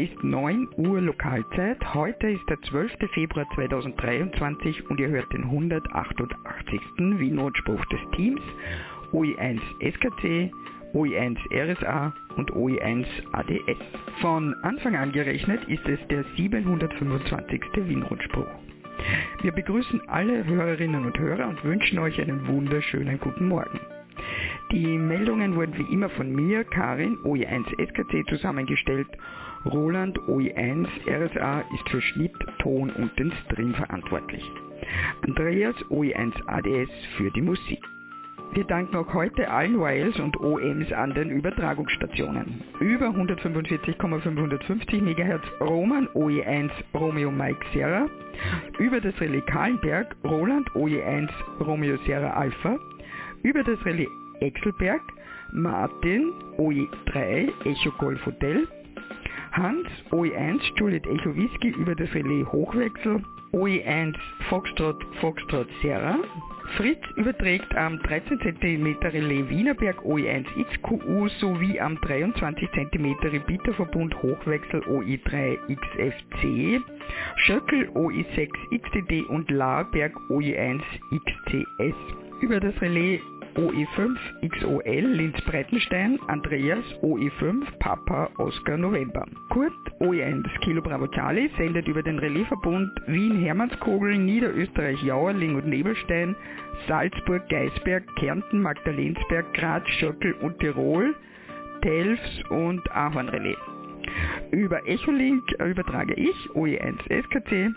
ist 9 Uhr Lokalzeit. Heute ist der 12. Februar 2023 und ihr hört den 188. Wienrundspruch des Teams OE1 SKC, OE1 RSA und OE1 ADS. Von Anfang an gerechnet ist es der 725. Wienrundspruch. Wir begrüßen alle Hörerinnen und Hörer und wünschen euch einen wunderschönen guten Morgen. Die Meldungen wurden wie immer von mir, Karin, OE1 SKC zusammengestellt. Roland OE1 RSA ist für Schnitt, Ton und den Stream verantwortlich. Andreas OE1 ADS für die Musik. Wir danken auch heute allen Wires und OMs an den Übertragungsstationen. Über 145,550 MHz Roman OE1 Romeo Mike Sierra, über das Relais Kahlenberg Roland OE1 Romeo Sierra Alpha, über das Relais Exelberg Martin OE3 Echo Golf Hotel, Hans OE1 Juliet Echo Whisky über das Relais Hochwechsel, OE1 Foxtrot Foxtrot Sierra, Fritz überträgt am 13 cm Relais Wienerberg OE1 XQU sowie am 23 cm Repeaterverbund Hochwechsel OE3 XFC, Schöckel OE6 XTD und Laarberg OE1 XTS. Über das Relais OE5 XOL Linz Breitenstein, Andreas OE5 Papa Oscar November. Kurt OE1 Kilo Bravo Charlie sendet über den Relaisverbund Wien Hermannskogel, Niederösterreich Jauerling und Nebelstein, Salzburg, Geisberg, Kärnten, Magdalensberg, Graz, Schöckel und Tirol, Telfs und Ahornrelais. Über Echolink übertrage ich OE1 SKC,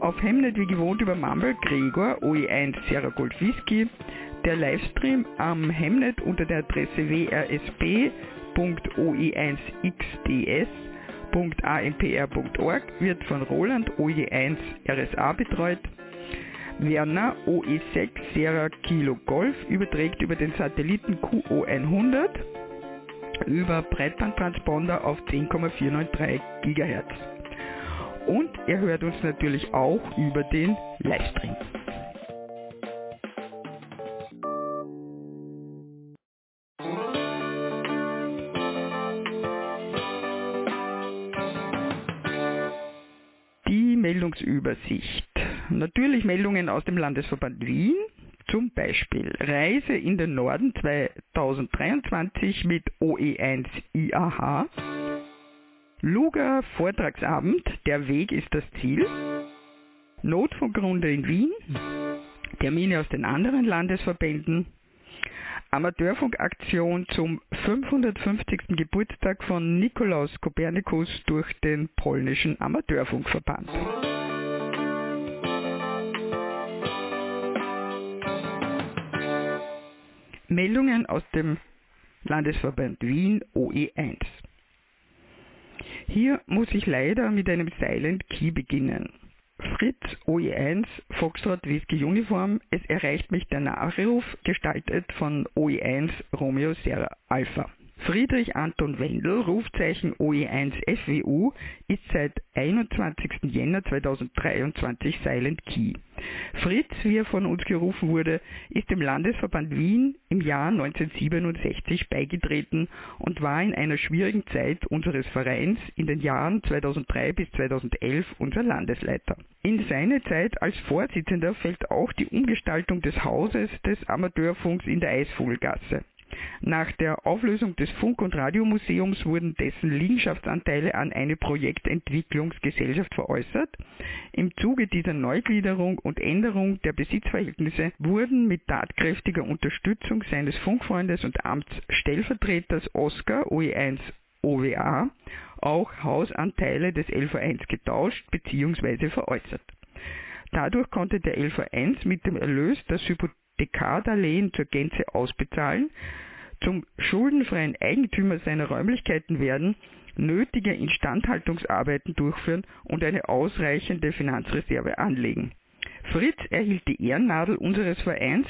auf Hemnet wie gewohnt über Mumble Gregor OE1 Sierra Gold Whisky, der Livestream am Hemnet unter der Adresse wrsb.oe1xds.ampr.org wird von Roland OE1 RSA betreut. Werner OE6 Sierra Kilo Golf überträgt über den Satelliten QO100 über Breitbandtransponder auf 10,493 GHz. Und er hört uns natürlich auch über den Livestream. Meldungsübersicht. Natürlich Meldungen aus dem Landesverband Wien, zum Beispiel Reise in den Norden 2023 mit OE1 IAH, Luga Vortragsabend, der Weg ist das Ziel, Notfunkrunde in Wien, Termine aus den anderen Landesverbänden, Amateurfunkaktion zum 550. Geburtstag von Nikolaus Kopernikus durch den polnischen Amateurfunkverband. Meldungen aus dem Landesverband Wien OE1. Hier muss ich leider mit einem Silent Key beginnen. Fritz OE1 Foxtrot Whisky Uniform, es erreicht mich der Nachruf, gestaltet von OE1 Romeo Sierra Alpha. Friedrich Anton Wendel, Rufzeichen OE1 FWU, ist seit 21. Jänner 2023 Silent Key. Fritz, wie er von uns gerufen wurde, ist dem Landesverband Wien im Jahr 1967 beigetreten und war in einer schwierigen Zeit unseres Vereins in den Jahren 2003 bis 2011 unser Landesleiter. In seine Zeit als Vorsitzender fällt auch die Umgestaltung des Hauses des Amateurfunks in der Eisvogelgasse. Nach der Auflösung des Funk- und Radiomuseums wurden dessen Liegenschaftsanteile an eine Projektentwicklungsgesellschaft veräußert. Im Zuge dieser Neugliederung und Änderung der Besitzverhältnisse wurden mit tatkräftiger Unterstützung seines Funkfreundes und Amtsstellvertreters Oskar OE1 OWA auch Hausanteile des LV1 getauscht bzw. veräußert. Dadurch konnte der LV1 mit dem Erlös das Hypothekardarlehen zur Gänze ausbezahlen, zum schuldenfreien Eigentümer seiner Räumlichkeiten werden, nötige Instandhaltungsarbeiten durchführen und eine ausreichende Finanzreserve anlegen. Fritz erhielt die Ehrennadel unseres Vereins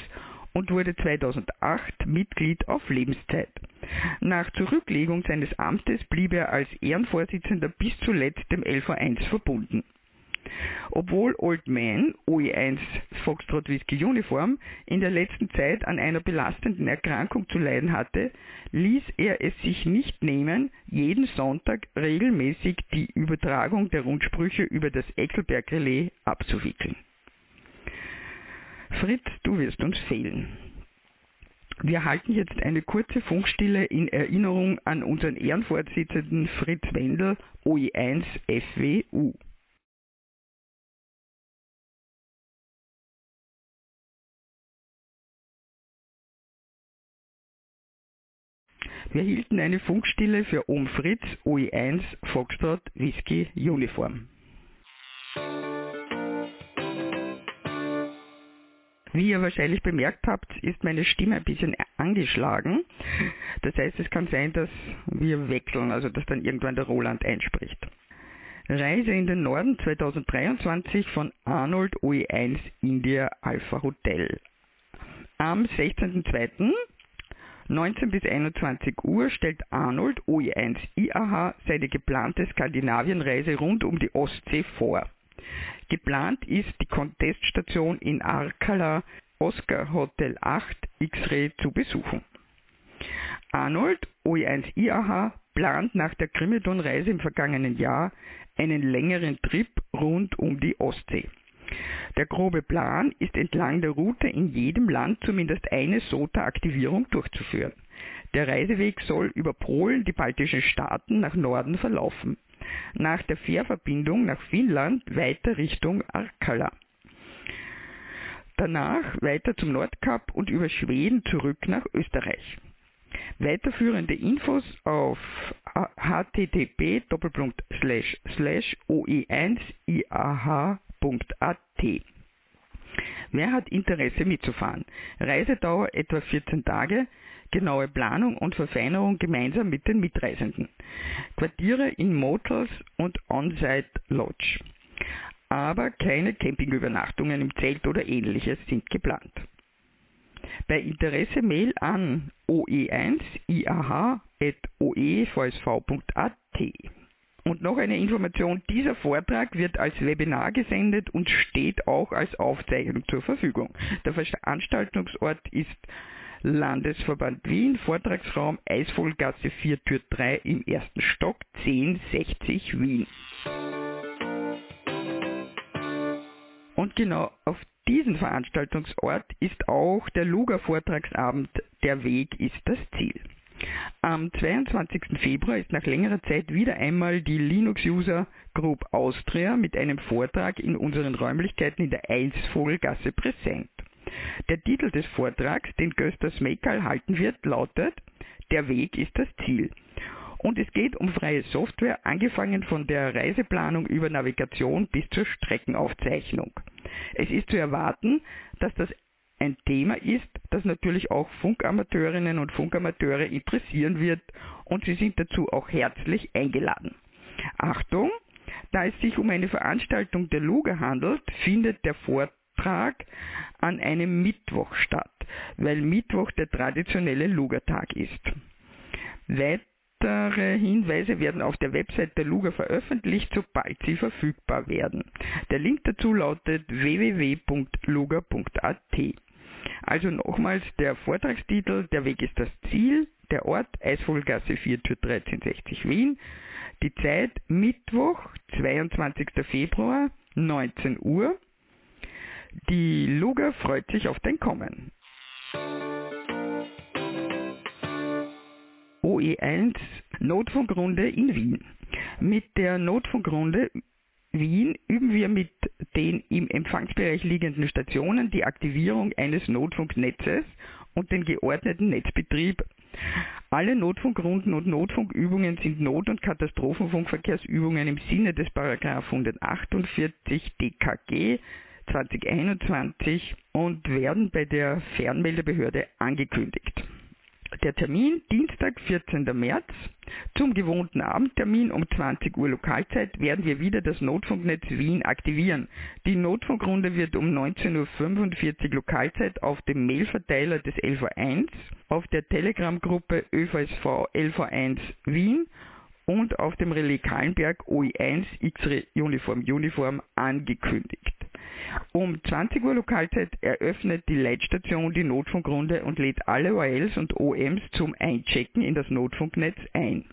und wurde 2008 Mitglied auf Lebenszeit. Nach Zurücklegung seines Amtes blieb er als Ehrenvorsitzender bis zuletzt dem LV1 verbunden. Obwohl Old Man OE1 Foxtrot Whisky Uniform in der letzten Zeit an einer belastenden Erkrankung zu leiden hatte, ließ er es sich nicht nehmen, jeden Sonntag regelmäßig die Übertragung der Rundsprüche über das Eckelberg Relais abzuwickeln. Fritz, du wirst uns fehlen. Wir halten jetzt eine kurze Funkstille in Erinnerung an unseren Ehrenvorsitzenden Fritz Wendel, OE1 FWU. Wir hielten eine Funkstille für Ohm Fritz OE1 Foxtrot Whisky Uniform. Wie ihr wahrscheinlich bemerkt habt, ist meine Stimme ein bisschen angeschlagen. Das heißt, es kann sein, dass wir wechseln, also dass dann irgendwann der Roland einspricht. Reise in den Norden 2023 von Arnold OE1 India Alpha Hotel. Am 16.02. 19 bis 21 Uhr stellt Arnold OE1 IAH seine geplante Skandinavienreise rund um die Ostsee vor. Geplant ist die Conteststation in Arkala Oscar Hotel 8 X-Ray zu besuchen. Arnold OE1 IAH plant nach der Grimedon-Reise im vergangenen Jahr einen längeren Trip rund um die Ostsee. Der grobe Plan ist entlang der Route in jedem Land zumindest eine SOTA-Aktivierung durchzuführen. Der Reiseweg soll über Polen, die baltischen Staaten nach Norden verlaufen. Nach der Fährverbindung nach Finnland weiter Richtung Arkala. Danach weiter zum Nordkap und über Schweden zurück nach Österreich. Weiterführende Infos auf http://oe1iah.com www.reiseführerschein.at. Wer hat Interesse mitzufahren? Reisedauer etwa 14 Tage, genaue Planung und Verfeinerung gemeinsam mit den Mitreisenden. Quartiere in Motels und On-Site Lodge. Aber keine Campingübernachtungen im Zelt oder ähnliches sind geplant. Bei Interesse Mail an oe1iah.oevsv.at. Und noch eine Information, dieser Vortrag wird als Webinar gesendet und steht auch als Aufzeichnung zur Verfügung. Der Veranstaltungsort ist Landesverband Wien, Vortragsraum Eisvogelgasse 4 Tür 3 im ersten Stock 1060 Wien. Und genau auf diesen Veranstaltungsort ist auch der Luger Vortragsabend Der Weg ist das Ziel. Am 22. Februar ist nach längerer Zeit wieder einmal die Linux User Group Austria mit einem Vortrag in unseren Räumlichkeiten in der Eisvogelgasse präsent. Der Titel des Vortrags, den Göster Smekal halten wird, lautet Der Weg ist das Ziel. Und es geht um freie Software, angefangen von der Reiseplanung über Navigation bis zur Streckenaufzeichnung. Es ist zu erwarten, dass das ein Thema ist, das natürlich auch Funkamateurinnen und Funkamateure interessieren wird und Sie sind dazu auch herzlich eingeladen. Achtung, da es sich um eine Veranstaltung der Luga handelt, findet der Vortrag an einem Mittwoch statt, weil Mittwoch der traditionelle Lugertag ist. Weitere Hinweise werden auf der Website der Luga veröffentlicht, sobald sie verfügbar werden. Der Link dazu lautet www.luga.at. Also nochmals der Vortragstitel, der Weg ist das Ziel, der Ort Eisvogelgasse 4 Tür 1360 Wien, die Zeit Mittwoch, 22. Februar, 19 Uhr. Die Luga freut sich auf dein Kommen. OE1 Notfunkrunde in Wien. Mit der Notfunkrunde Wien üben wir mit den im Empfangsbereich liegenden Stationen die Aktivierung eines Notfunknetzes und den geordneten Netzbetrieb. Alle Notfunkrunden und Notfunkübungen sind Not- und Katastrophenfunkverkehrsübungen im Sinne des 148 DKG 2021 und werden bei der Fernmeldebehörde angekündigt. Der Termin Dienstag, 14. März. Zum gewohnten Abendtermin um 20 Uhr Lokalzeit werden wir wieder das Notfunknetz Wien aktivieren. Die Notfunkrunde wird um 19.45 Uhr Lokalzeit auf dem Mailverteiler des LV1, auf der Telegram-Gruppe ÖVSV LV1 Wien und auf dem Relais Kahlenberg OE1 X-Ray Uniform Uniform angekündigt. Um 20 Uhr Lokalzeit eröffnet die Leitstation die Notfunkrunde und lädt alle ORLs und OMs zum Einchecken in das Notfunknetz ein.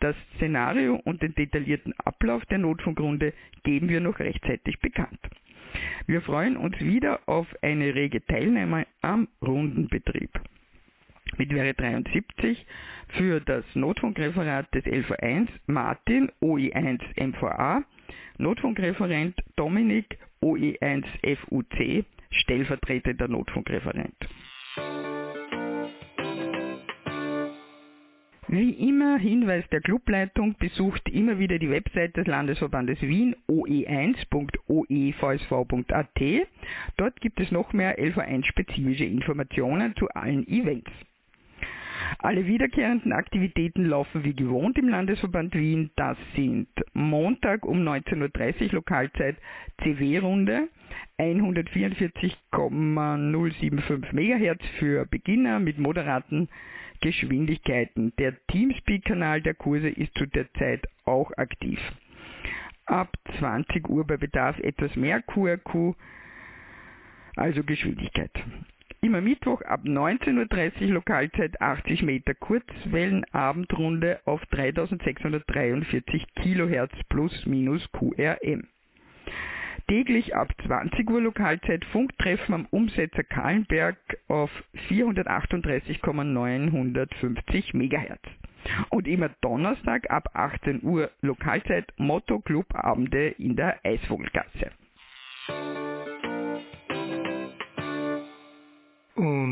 Das Szenario und den detaillierten Ablauf der Notfunkrunde geben wir noch rechtzeitig bekannt. Wir freuen uns wieder auf eine rege Teilnahme am Rundenbetrieb. Mit Wäre 73 für das Notfunkreferat des LV1 Martin OE1 MVA, Notfunkreferent Dominik OE1 FUC, stellvertretender Notfunkreferent. Wie immer Hinweis der Clubleitung, besucht immer wieder die Website des Landesverbandes Wien oe1.oevsv.at. Dort gibt es noch mehr LV1-spezifische Informationen zu allen Events. Alle wiederkehrenden Aktivitäten laufen wie gewohnt im Landesverband Wien. Das sind Montag um 19.30 Uhr Lokalzeit CW-Runde 144,075 MHz für Beginner mit moderaten Geschwindigkeiten. Der Teamspeak-Kanal der Kurse ist zu der Zeit auch aktiv. Ab 20 Uhr bei Bedarf etwas mehr QRQ, also Geschwindigkeit. Immer Mittwoch ab 19.30 Uhr Lokalzeit 80 Meter Kurzwellenabendrunde auf 3643 Kilohertz plus minus QRM. Täglich ab 20 Uhr Lokalzeit Funktreffen am Umsetzer Kahlenberg auf 438,950 MHz. Und immer Donnerstag ab 18 Uhr Lokalzeit Motto Club Abende in der Eisvogelgasse.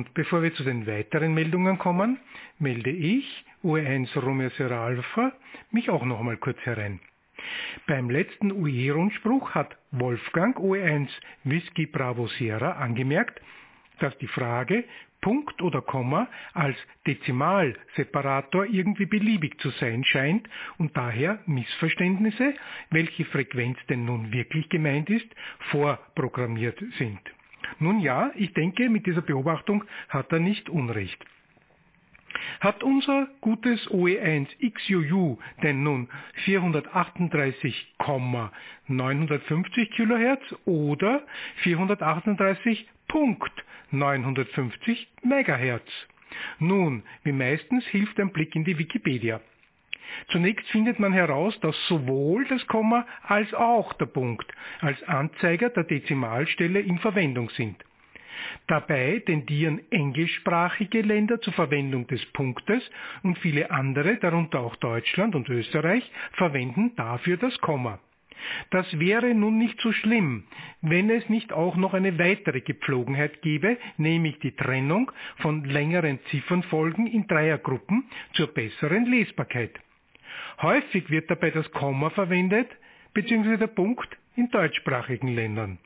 Und bevor wir zu den weiteren Meldungen kommen, melde ich, UE1 Romeo Sierra Alpha, mich auch noch einmal kurz herein. Beim letzten UE-Rundspruch hat Wolfgang OE1 Whisky Bravo Sierra angemerkt, dass die Frage Punkt oder Komma als Dezimalseparator irgendwie beliebig zu sein scheint und daher Missverständnisse, welche Frequenz denn nun wirklich gemeint ist, vorprogrammiert sind. Nun ja, ich denke, mit dieser Beobachtung hat er nicht Unrecht. Hat unser gutes OE1 XUU denn nun 438,950 kHz oder 438.950 MHz? Nun, wie meistens hilft ein Blick in die Wikipedia. Zunächst findet man heraus, dass sowohl das Komma als auch der Punkt als Anzeiger der Dezimalstelle in Verwendung sind. Dabei tendieren englischsprachige Länder zur Verwendung des Punktes und viele andere, darunter auch Deutschland und Österreich, verwenden dafür das Komma. Das wäre nun nicht so schlimm, wenn es nicht auch noch eine weitere Gepflogenheit gäbe, nämlich die Trennung von längeren Ziffernfolgen in Dreiergruppen zur besseren Lesbarkeit. Häufig wird dabei das Komma verwendet, bzw. der Punkt in deutschsprachigen Ländern.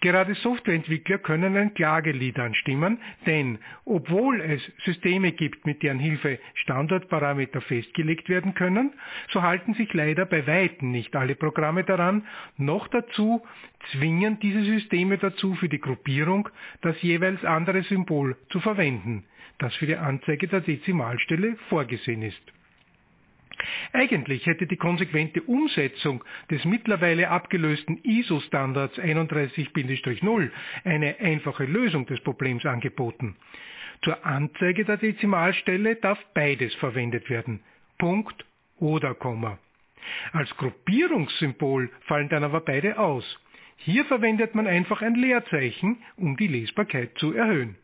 Gerade Softwareentwickler können ein Klagelied anstimmen, denn obwohl es Systeme gibt, mit deren Hilfe Standortparameter festgelegt werden können, so halten sich leider bei weitem nicht alle Programme daran, noch dazu zwingen diese Systeme dazu, für die Gruppierung das jeweils andere Symbol zu verwenden, das für die Anzeige der Dezimalstelle vorgesehen ist. Eigentlich hätte die konsequente Umsetzung des mittlerweile abgelösten ISO-Standards 31-0 eine einfache Lösung des Problems angeboten. Zur Anzeige der Dezimalstelle darf beides verwendet werden. Punkt oder Komma. Als Gruppierungssymbol fallen dann aber beide aus. Hier verwendet man einfach ein Leerzeichen, um die Lesbarkeit zu erhöhen.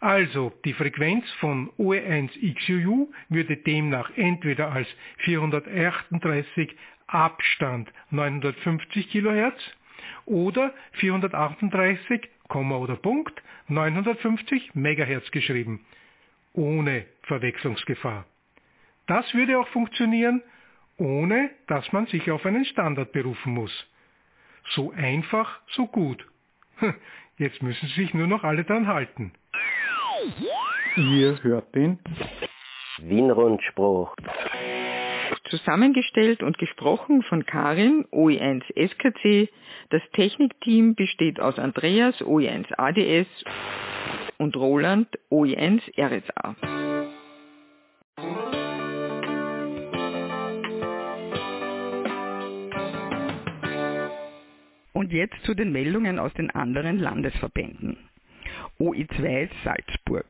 Also die Frequenz von OE1XUU würde demnach entweder als 438 Abstand 950 kHz oder 438, oder Punkt 950 MHz geschrieben, ohne Verwechslungsgefahr. Das würde auch funktionieren, ohne dass man sich auf einen Standard berufen muss. So einfach, so gut. Jetzt müssen sich nur noch alle dran halten. Ihr hört den Wienrundspruch. Zusammengestellt und gesprochen von Karin, OE1 SKC. Das Technikteam besteht aus Andreas, OE1 ADS und Roland, OE1 RSA. Und jetzt zu den Meldungen aus den anderen Landesverbänden. OE2 Salzburg.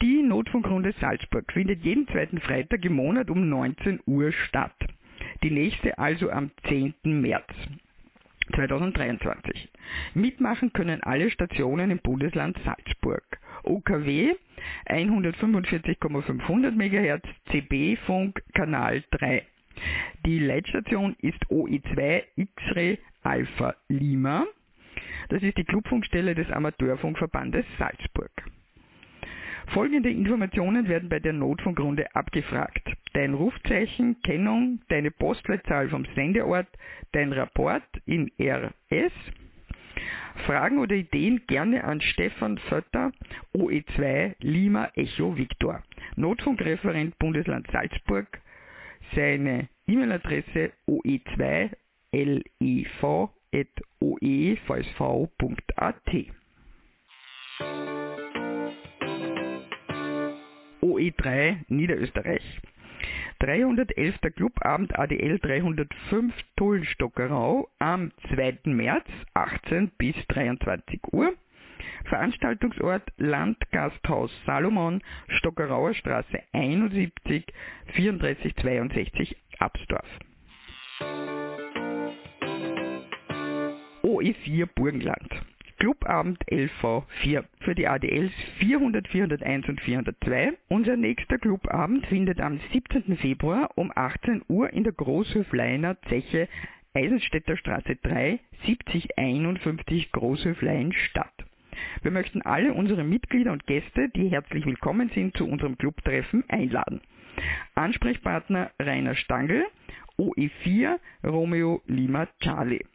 Die Notfunkrunde Salzburg findet jeden zweiten Freitag im Monat um 19 Uhr statt. Die nächste also am 10. März 2023. Mitmachen können alle Stationen im Bundesland Salzburg. OKW 145,500 MHz, CB-Funk Kanal 3. Die Leitstation ist OE2 X-Ray Alpha Lima. Das ist die Clubfunkstelle des Amateurfunkverbandes Salzburg. Folgende Informationen werden bei der Notfunkrunde abgefragt. Dein Rufzeichen, Kennung, deine Postleitzahl vom Sendeort, dein Rapport in RS. Fragen oder Ideen gerne an Stefan Vötter, OE2 Lima Echo Victor, Notfunkreferent Bundesland Salzburg. Seine E-Mail-Adresse oe2lev.oevsv.at. OE3 Niederösterreich. 311. Clubabend ADL 305 Tullenstockerau am 2. März 18 bis 23 Uhr. Veranstaltungsort Landgasthaus Salomon, Stockerauer Straße 71 3462 Absdorf. OE4 Burgenland. Clubabend LV4 für die ADLs 400, 401 und 402. Unser nächster Clubabend findet am 17. Februar um 18 Uhr in der Großhöfleiner Zeche Eisenstädter Straße 3 7051 Großhöflein statt. Wir möchten alle unsere Mitglieder und Gäste, die herzlich willkommen sind, zu unserem Clubtreffen einladen. Ansprechpartner Rainer Stangl, OE4 Romeo Lima Charlie.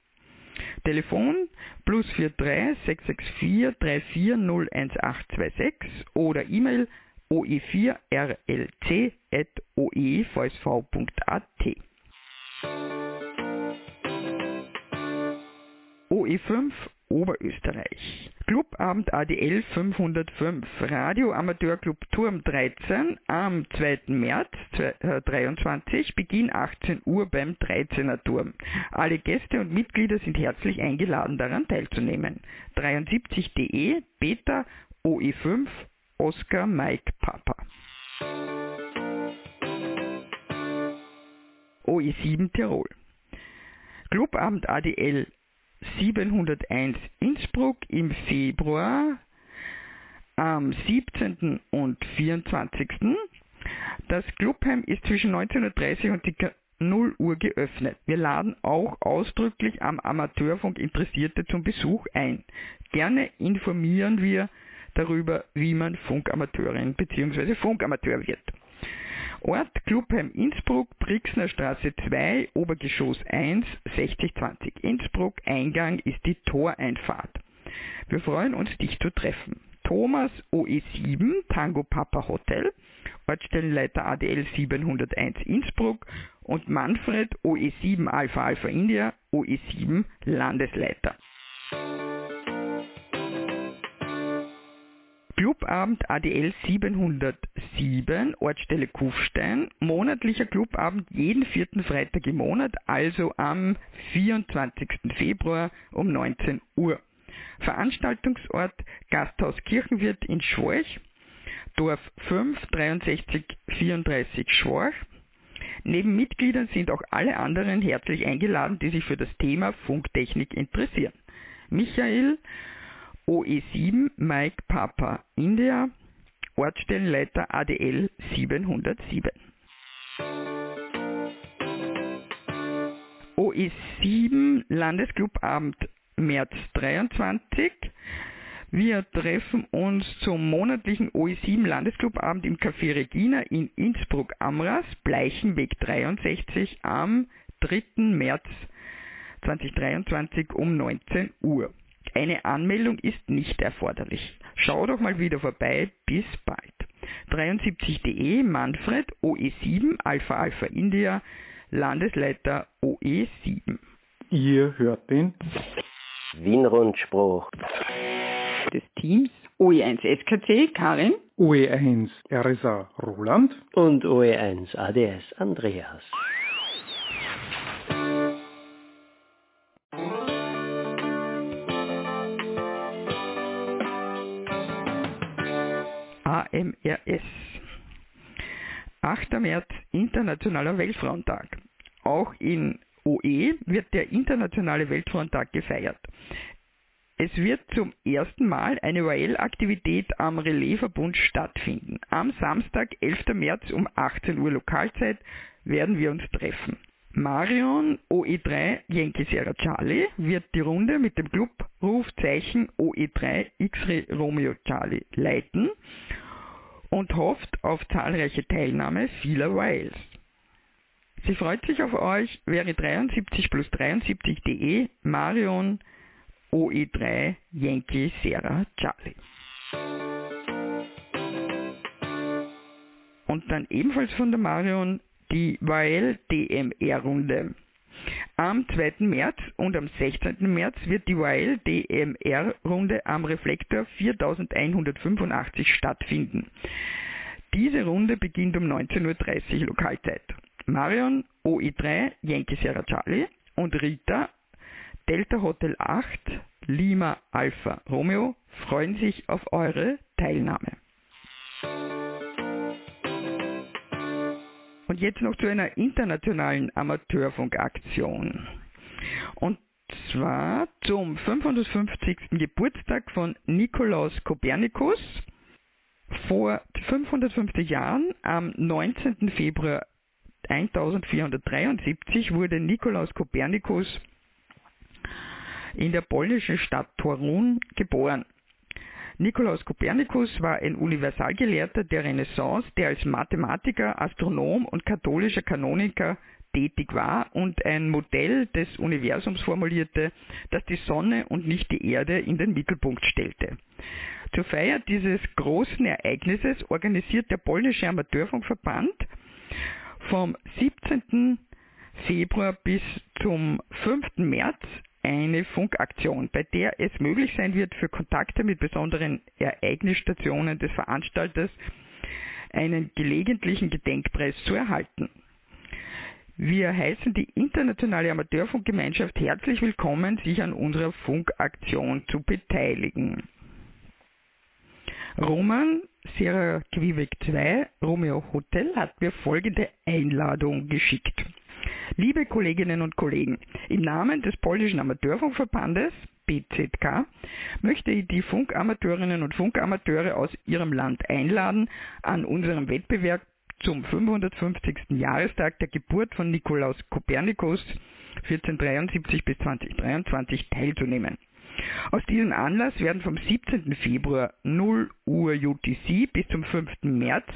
Telefon plus 43 664 34 oder E-Mail oe4rlc.oevsv.at. OE5 Oberösterreich. Clubabend ADL 505, Radio Amateur Club Turm 13 am 2. März 2023, Beginn 18 Uhr beim 13er Turm. Alle Gäste und Mitglieder sind herzlich eingeladen, daran teilzunehmen. 73.de Beta OE5 Oscar Mike Papa. OE7 Tirol. Clubabend ADL 701 Innsbruck im Februar am 17. und 24. Das Clubheim ist zwischen 19.30 Uhr und ca. 0 Uhr geöffnet. Wir laden auch ausdrücklich am Amateurfunk Interessierte zum Besuch ein. Gerne informieren wir darüber, wie man Funkamateurin bzw. Funkamateur wird. Ort Clubheim Innsbruck, Brixner Straße 2, Obergeschoss 1, 6020 Innsbruck. Eingang ist die Toreinfahrt. Wir freuen uns, dich zu treffen. Thomas OE7, Tango Papa Hotel, Ortsstellenleiter ADL 701 Innsbruck und Manfred OE7 Alpha Alpha India, OE7 Landesleiter. Clubabend ADL 707, Ortsstelle Kufstein, monatlicher Clubabend jeden vierten Freitag im Monat, also am 24. Februar um 19 Uhr. Veranstaltungsort Gasthaus Kirchenwirt in Schworch, Dorf 5 63 34 Schworch. Neben Mitgliedern sind auch alle anderen herzlich eingeladen, die sich für das Thema Funktechnik interessieren. Michael OE7 Mike Papa India, Ortsstellenleiter ADL 707. OE7 Landesclubabend März 23. Wir treffen uns zum monatlichen OE7 Landesclubabend im Café Regina in Innsbruck-Amras, Bleichenweg 63 am 3. März 2023 um 19 Uhr. Eine Anmeldung ist nicht erforderlich. Schau doch mal wieder vorbei. Bis bald. 73.de Manfred OE7 Alpha Alpha India Landesleiter OE7. Ihr hört den Wien-Rundspruch des Teams OE1 SKC Karin, OE1 RSA Roland und OE1 ADS Andreas. AMRS. 8. März Internationaler Weltfrauentag. Auch in OE wird der Internationale Weltfrauentag gefeiert. Es wird zum ersten Mal eine OAL-Aktivität am Relaisverbund stattfinden. Am Samstag, 11. März um 18 Uhr Lokalzeit werden wir uns treffen. Marion OE3 Yankee Sierra Charlie wird die Runde mit dem Clubrufzeichen OE3 X-Ray Romeo Charlie leiten und hofft auf zahlreiche Teilnahme vieler Wiles. Sie freut sich auf euch, wäre 73 plus 73.de Marion OE3 Yankee Sierra Charlie. Und dann ebenfalls von der Marion die Weil DMR Runde. Am 2. März und am 16. März wird die Weil DMR Runde am Reflektor 4185 stattfinden. Diese Runde beginnt um 19.30 Uhr Lokalzeit. Marion OE3 Yankee Sierra Charlie und Rita Delta Hotel 8 Lima Alpha Romeo freuen sich auf eure Teilnahme. Und jetzt noch zu einer internationalen Amateurfunkaktion. Und zwar zum 550. Geburtstag von Nikolaus Kopernikus. Vor 550 Jahren, am 19. Februar 1473, wurde Nikolaus Kopernikus in der polnischen Stadt Torun geboren. Nikolaus Kopernikus war ein Universalgelehrter der Renaissance, der als Mathematiker, Astronom und katholischer Kanoniker tätig war und ein Modell des Universums formulierte, das die Sonne und nicht die Erde in den Mittelpunkt stellte. Zur Feier dieses großen Ereignisses organisiert der polnische Amateurfunkverband vom 17. Februar bis zum 5. März eine Funkaktion, bei der es möglich sein wird, für Kontakte mit besonderen Ereignisstationen des Veranstalters einen gelegentlichen Gedenkpreis zu erhalten. Wir heißen die internationale Amateurfunkgemeinschaft herzlich willkommen, sich an unserer Funkaktion zu beteiligen. Roman Sierra Quebec 2 Romeo Hotel hat mir folgende Einladung geschickt. Liebe Kolleginnen und Kollegen, im Namen des polnischen Amateurfunkverbandes BZK möchte ich die Funkamateurinnen und Funkamateure aus ihrem Land einladen, an unserem Wettbewerb zum 550. Jahrestag der Geburt von Nikolaus Kopernikus 1473 bis 2023 teilzunehmen. Aus diesem Anlass werden vom 17. Februar 0 Uhr UTC bis zum 5. März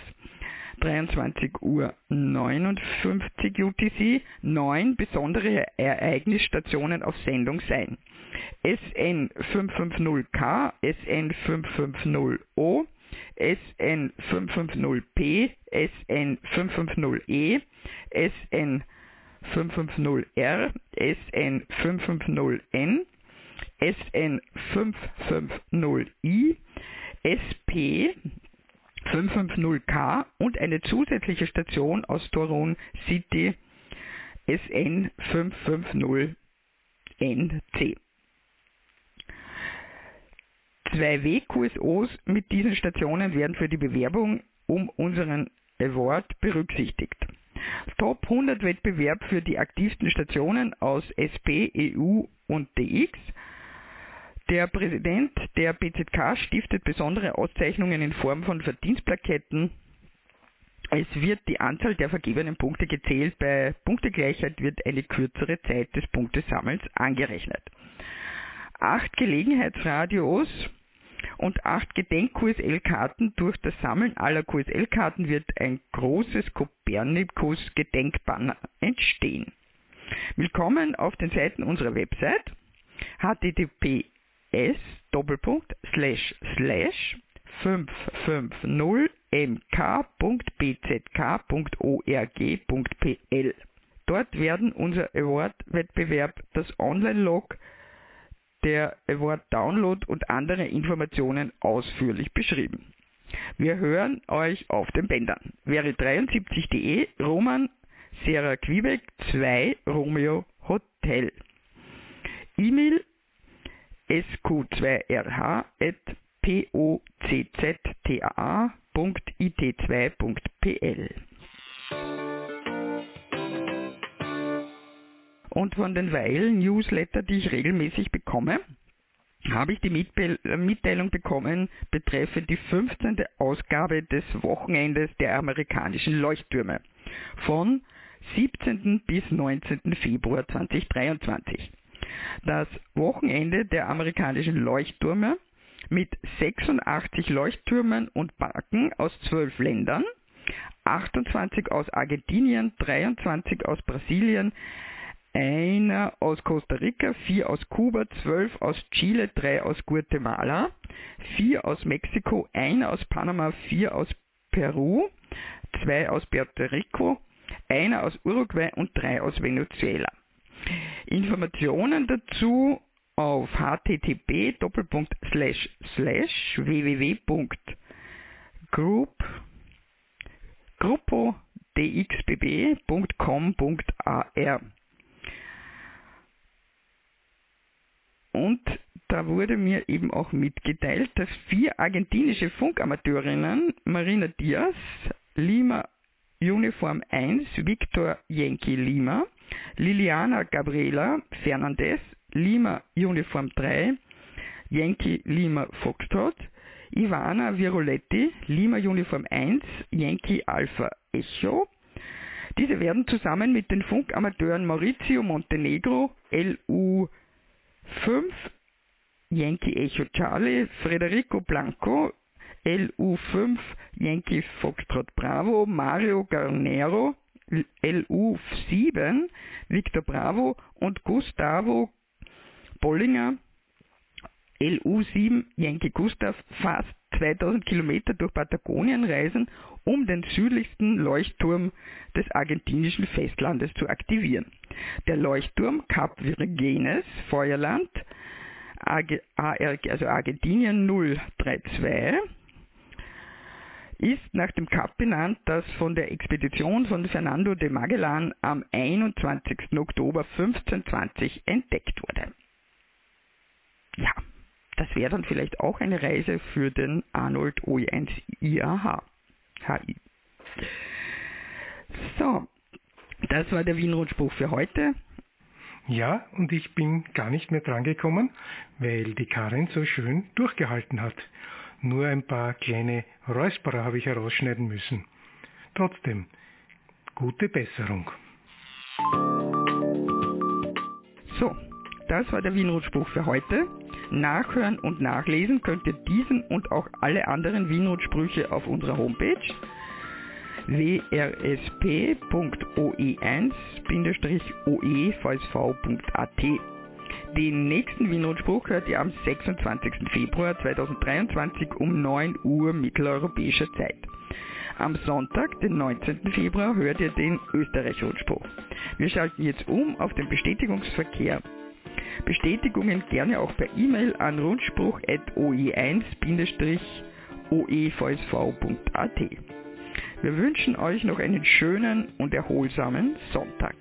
23 Uhr 59 UTC neun besondere Ereignisstationen auf Sendung sein. SN 550K, SN 550O, SN 550P, SN 550E, SN 550R, SN 550N, SN 550I, SP 550K und eine zusätzliche Station aus Torun City SN 550NC. Zwei W-QSOs mit diesen Stationen werden für die Bewerbung um unseren Award berücksichtigt. Top 100 Wettbewerb für die aktivsten Stationen aus SP, EU und DX der Präsident der BZK stiftet besondere Auszeichnungen in Form von Verdienstplaketten. Es wird die Anzahl der vergebenen Punkte gezählt. Bei Punktegleichheit wird eine kürzere Zeit des Punktesammelns angerechnet. Acht Gelegenheitsradios und acht Gedenk-QSL-Karten. Durch das Sammeln aller QSL-Karten wird ein großes Kopernikus-Gedenkbanner entstehen. Willkommen auf den Seiten unserer Website http s Doppelpunkt slash slash 550 mk.bzk.org.pl. Dort werden unser Award-Wettbewerb, das Online-Log, der Award-Download und andere Informationen ausführlich beschrieben. Wir hören euch auf den Bändern. Wäre 73.de Roman Sierra Quebec 2 Romeo Hotel. E-Mail sq2rh.pocctaa www.it2.pl. Und von den Weil-Newsletter, die ich regelmäßig bekomme, habe ich die Mitteilung bekommen betreffend die 15. Ausgabe des Wochenendes der amerikanischen Leuchttürme von 17. bis 19. Februar 2023. Das Wochenende der amerikanischen Leuchttürme mit 86 Leuchttürmen und Parken aus 12 Ländern, 28 aus Argentinien, 23 aus Brasilien, einer aus Costa Rica, vier aus Kuba, zwölf aus Chile, drei aus Guatemala, vier aus Mexiko, einer aus Panama, vier aus Peru, zwei aus Puerto Rico, einer aus Uruguay und drei aus Venezuela. Informationen dazu auf http www.gruppodxbb.com.ar Und da wurde mir eben auch mitgeteilt, dass vier argentinische Funkamateurinnen, Marina Diaz, Lima Uniform 1, Victor Yankee Lima, Liliana Gabriela Fernandez, Lima Uniform 3, Yankee Lima Foxtrot, Ivana Viroletti, Lima Uniform 1, Yankee Alpha Echo. Diese werden zusammen mit den Funkamateuren Maurizio Montenegro, LU 5 Yankee Echo Charlie, Federico Blanco, LU5 Yankee Foxtrot Bravo, Mario Garnero, LU7 Victor Bravo und Gustavo Bollinger, LU7 Yankee Gustav fast 2000 Kilometer durch Patagonien reisen, um den südlichsten Leuchtturm des argentinischen Festlandes zu aktivieren. Der Leuchtturm Cap Virgenes, Feuerland, also Argentinien 032, ist nach dem Kap benannt, das von der Expedition von Fernando de Magellan am 21. Oktober 1520 entdeckt wurde. Ja, das wäre dann vielleicht auch eine Reise für den Arnold OE1 IAH. HI. So, das war der Wienrundspruch für heute. Ja, und ich bin gar nicht mehr drangekommen, weil die Karin so schön durchgehalten hat. Nur ein paar kleine Räusperer habe ich herausschneiden müssen. Trotzdem, gute Besserung. So, das war der Wienrundspruch für heute. Nachhören und nachlesen könnt ihr diesen und auch alle anderen Wienrundsprüche auf unserer Homepage wrsp.oe1-oevsv.at. Den nächsten Wienrundspruch hört ihr am 26. Februar 2023 um 9 Uhr mitteleuropäischer Zeit. Am Sonntag, den 19. Februar, hört ihr den Österreich-Rundspruch. Wir schalten jetzt um auf den Bestätigungsverkehr. Bestätigungen gerne auch per E-Mail an rundspruch.oe1-oevsv.at. Wir wünschen euch noch einen schönen und erholsamen Sonntag.